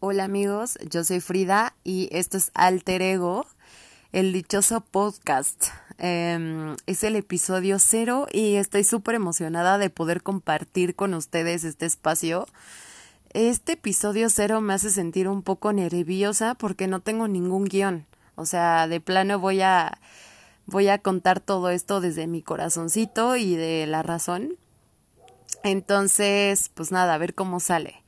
Hola amigos, yo soy Frida y esto es Alter Ego, el dichoso podcast. Em, es el episodio cero y estoy súper emocionada de poder compartir con ustedes este espacio. Este episodio cero me hace sentir un poco nerviosa porque no tengo ningún guion. O sea, de plano voy a voy a contar todo esto desde mi corazoncito y de la razón. Entonces, pues nada, a ver cómo sale.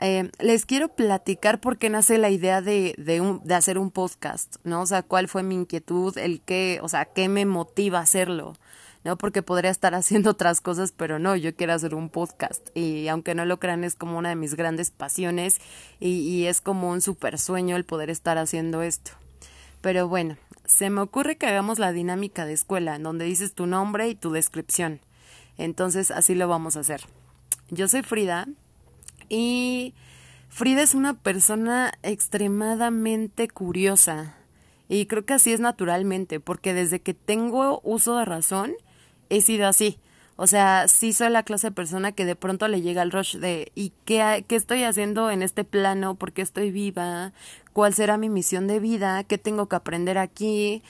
Eh, les quiero platicar por qué nace la idea de, de, un, de hacer un podcast, ¿no? O sea, cuál fue mi inquietud, el qué, o sea, qué me motiva a hacerlo, ¿no? Porque podría estar haciendo otras cosas, pero no, yo quiero hacer un podcast. Y aunque no lo crean, es como una de mis grandes pasiones y, y es como un super sueño el poder estar haciendo esto. Pero bueno, se me ocurre que hagamos la dinámica de escuela, en donde dices tu nombre y tu descripción. Entonces, así lo vamos a hacer. Yo soy Frida y Frida es una persona extremadamente curiosa. Y creo que así es naturalmente, porque desde que tengo uso de razón, he sido así. O sea, sí soy la clase de persona que de pronto le llega el rush de ¿y qué, qué estoy haciendo en este plano? ¿Por qué estoy viva? ¿Cuál será mi misión de vida? ¿Qué tengo que aprender aquí?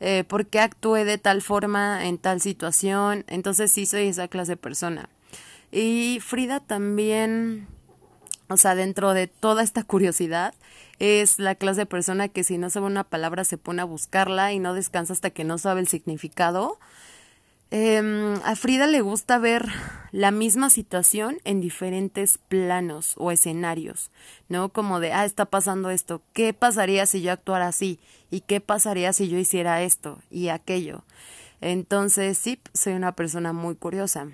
Eh, ¿Por qué actué de tal forma en tal situación? Entonces sí soy esa clase de persona. Y Frida también, o sea, dentro de toda esta curiosidad, es la clase de persona que si no sabe una palabra se pone a buscarla y no descansa hasta que no sabe el significado. Eh, a Frida le gusta ver la misma situación en diferentes planos o escenarios, ¿no? Como de, ah, está pasando esto, ¿qué pasaría si yo actuara así? ¿Y qué pasaría si yo hiciera esto y aquello? Entonces, sí, soy una persona muy curiosa.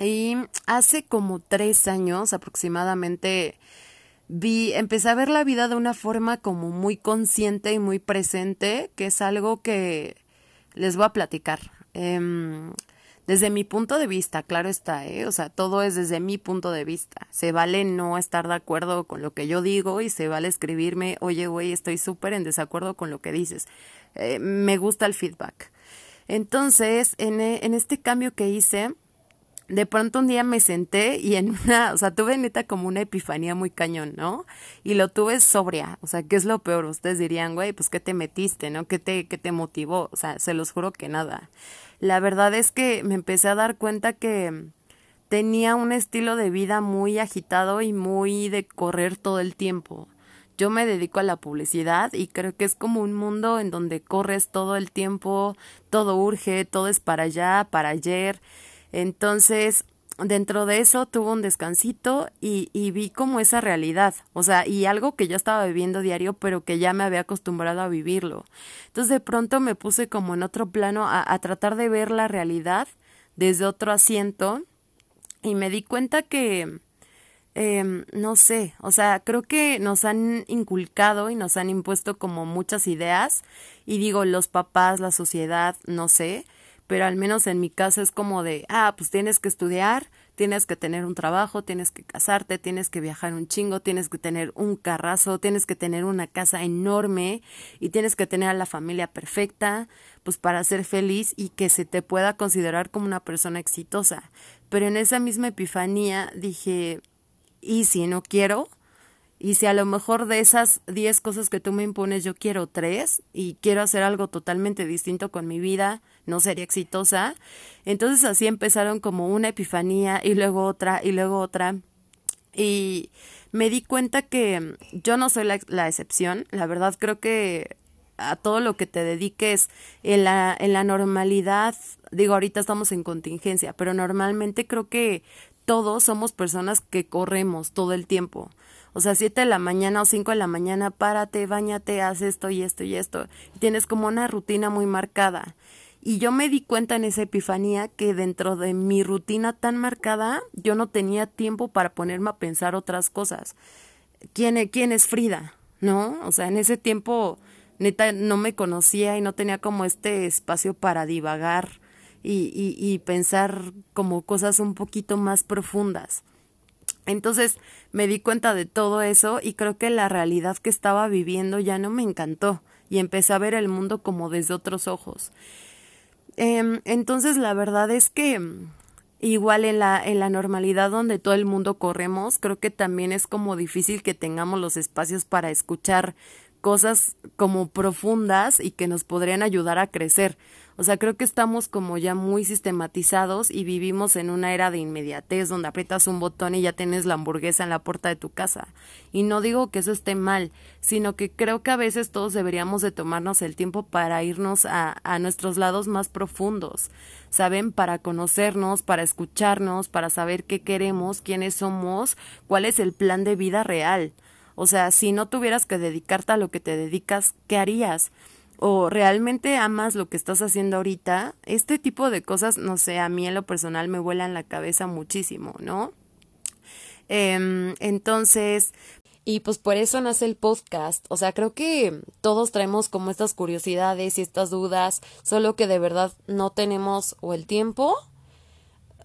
Y hace como tres años aproximadamente vi, empecé a ver la vida de una forma como muy consciente y muy presente, que es algo que les voy a platicar. Eh, desde mi punto de vista, claro está, ¿eh? O sea, todo es desde mi punto de vista. Se vale no estar de acuerdo con lo que yo digo y se vale escribirme, oye, güey, estoy súper en desacuerdo con lo que dices. Eh, me gusta el feedback. Entonces, en, en este cambio que hice, de pronto un día me senté y en una, o sea, tuve neta como una epifanía muy cañón, ¿no? Y lo tuve sobria, o sea, ¿qué es lo peor? Ustedes dirían, güey, pues ¿qué te metiste, no? ¿Qué te, qué te motivó? O sea, se los juro que nada. La verdad es que me empecé a dar cuenta que tenía un estilo de vida muy agitado y muy de correr todo el tiempo. Yo me dedico a la publicidad y creo que es como un mundo en donde corres todo el tiempo, todo urge, todo es para allá, para ayer entonces, dentro de eso tuve un descansito y, vi como esa realidad, o sea, y algo que yo estaba viviendo diario, pero que ya me había acostumbrado a vivirlo. Entonces de pronto me puse como en otro plano a, tratar de ver la realidad desde otro asiento y me di cuenta que, eh, no sé, o sea, creo que nos han inculcado y nos han impuesto como muchas ideas y digo, los papás, la sociedad, no sé, pero al menos en mi caso es como de, ah, pues tienes que estudiar, tienes que tener un trabajo, tienes que casarte, tienes que viajar un chingo, tienes que tener un carrazo, tienes que tener una casa enorme y tienes que tener a la familia perfecta, pues para ser feliz y que se te pueda considerar como una persona exitosa. Pero en esa misma epifanía dije, ¿y si no quiero? Y si a lo mejor de esas 10 cosas que tú me impones yo quiero tres y quiero hacer algo totalmente distinto con mi vida, no sería exitosa. Entonces así empezaron como una epifanía y luego otra y luego otra. Y me di cuenta que yo no soy la, la excepción. La verdad creo que a todo lo que te dediques en la, en la normalidad, digo, ahorita estamos en contingencia, pero normalmente creo que todos somos personas que corremos todo el tiempo. O sea, siete de la mañana o cinco de la mañana, párate, bañate, haz esto y esto y esto. Y tienes como una rutina muy marcada. Y yo me di cuenta en esa epifanía que dentro de mi rutina tan marcada, yo no tenía tiempo para ponerme a pensar otras cosas. ¿Quién, e-, quién es Frida? ¿No? O sea, en ese tiempo neta no me conocía y no tenía como este espacio para divagar y, y, y pensar como cosas un poquito más profundas. Entonces me di cuenta de todo eso y creo que la realidad que estaba viviendo ya no me encantó y empecé a ver el mundo como desde otros ojos. Eh, entonces la verdad es que igual en la, en la normalidad donde todo el mundo corremos, creo que también es como difícil que tengamos los espacios para escuchar cosas como profundas y que nos podrían ayudar a crecer. O sea, creo que estamos como ya muy sistematizados y vivimos en una era de inmediatez donde aprietas un botón y ya tienes la hamburguesa en la puerta de tu casa. Y no digo que eso esté mal, sino que creo que a veces todos deberíamos de tomarnos el tiempo para irnos a, a nuestros lados más profundos, ¿saben? Para conocernos, para escucharnos, para saber qué queremos, quiénes somos, cuál es el plan de vida real. O sea, si no tuvieras que dedicarte a lo que te dedicas, ¿qué harías? O realmente amas lo que estás haciendo ahorita, este tipo de cosas, no sé, a mí en lo personal me vuelan la cabeza muchísimo, ¿no? Em, entonces, y pues por eso nace el podcast. O sea, creo que todos traemos como estas curiosidades y estas dudas, solo que de verdad no tenemos o el tiempo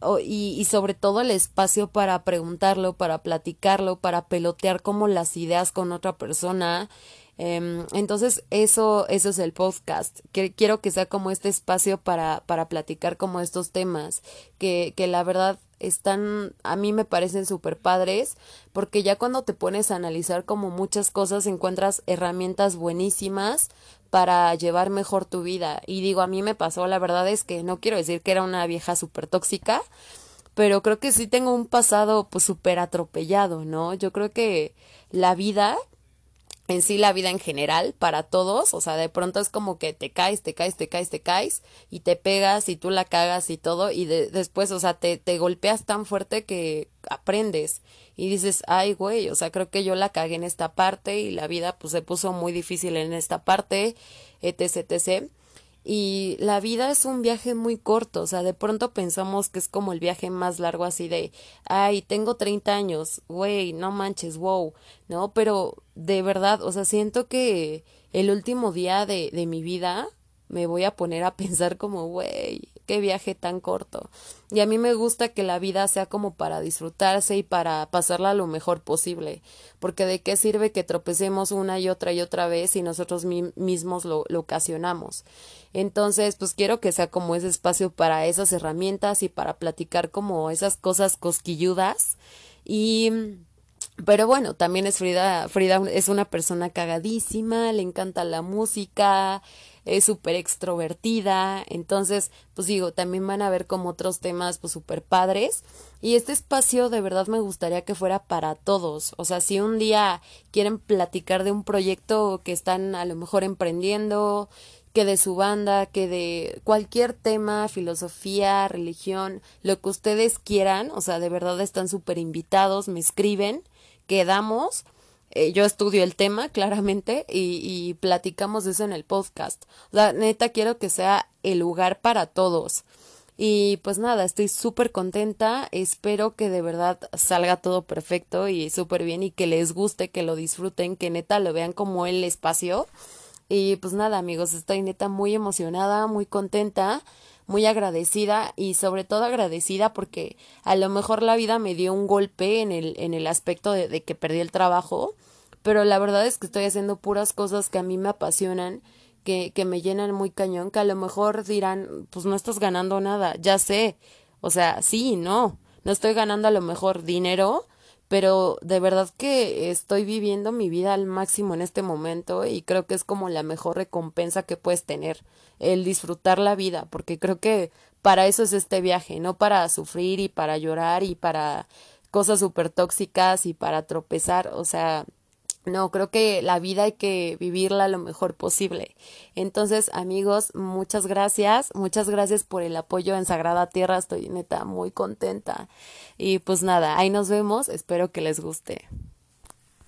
o, y, y sobre todo el espacio para preguntarlo, para platicarlo, para pelotear como las ideas con otra persona Em, entonces, eso, eso es el podcast. Quiero que sea como este espacio para, para platicar como estos temas, que, que la verdad están, a mí me parecen súper padres, porque ya cuando te pones a analizar como muchas cosas, encuentras herramientas buenísimas para llevar mejor tu vida. Y digo, a mí me pasó, la verdad es que no quiero decir que era una vieja súper tóxica, pero creo que sí tengo un pasado pues súper atropellado, ¿no? Yo creo que la vida en sí la vida en general para todos, o sea, de pronto es como que te caes, te caes, te caes, te caes y te pegas y tú la cagas y todo y después, o sea, te, te golpeas tan fuerte que aprendes y dices, ay, güey, o sea, creo que yo la cagué en esta parte y la vida pues se puso muy difícil en esta parte, etc, etc. Y la vida es un viaje muy corto, o sea, de pronto pensamos que es como el viaje más largo así de, ay, tengo 30 años, güey, no manches, wow, ¿no? Pero de verdad, o sea, siento que el último día de, de mi vida me voy a poner a pensar como, güey, qué viaje tan corto. Y a mí me gusta que la vida sea como para disfrutarse y para pasarla lo mejor posible, porque de qué sirve que tropecemos una y otra y otra vez si nosotros mismos lo, ocasionamos. Entonces, pues quiero que sea como ese espacio para esas herramientas y para platicar como esas cosas cosquilludas y pero bueno, también es Frida, Frida es una persona cagadísima, le encanta la música, es súper extrovertida, entonces, pues digo, también van a ver como otros temas, pues súper padres. Y este espacio de verdad me gustaría que fuera para todos. O sea, si un día quieren platicar de un proyecto que están a lo mejor emprendiendo, que de su banda, que de cualquier tema, filosofía, religión, lo que ustedes quieran, o sea, de verdad están súper invitados, me escriben, quedamos, eh, yo estudio el tema claramente y, platicamos eso en el podcast. O sea, neta quiero que sea el lugar para todos. Y pues nada, estoy súper contenta, espero que de verdad salga todo perfecto y súper bien y que les guste, que lo disfruten, que neta lo vean como el espacio y pues nada, amigos, estoy neta muy emocionada, muy contenta, muy agradecida y sobre todo agradecida porque a lo mejor la vida me dio un golpe en el, en el aspecto de, de que perdí el trabajo, pero la verdad es que estoy haciendo puras cosas que a mí me apasionan, que, que me llenan muy cañón, que a lo mejor dirán, pues no estás ganando nada, ya sé, o sea, sí, no, no estoy ganando a lo mejor dinero, pero de verdad que estoy viviendo mi vida al máximo en este momento y creo que es como la mejor recompensa que puedes tener, el disfrutar la vida, porque creo que para eso es este viaje, no para sufrir y para llorar y para cosas súper tóxicas y para tropezar, o sea, no, creo que la vida hay que vivirla lo mejor posible. Entonces, amigos, muchas gracias. Muchas gracias por el apoyo en Sagrada Tierra. Estoy neta muy contenta. Y pues nada, ahí nos vemos. Espero que les guste.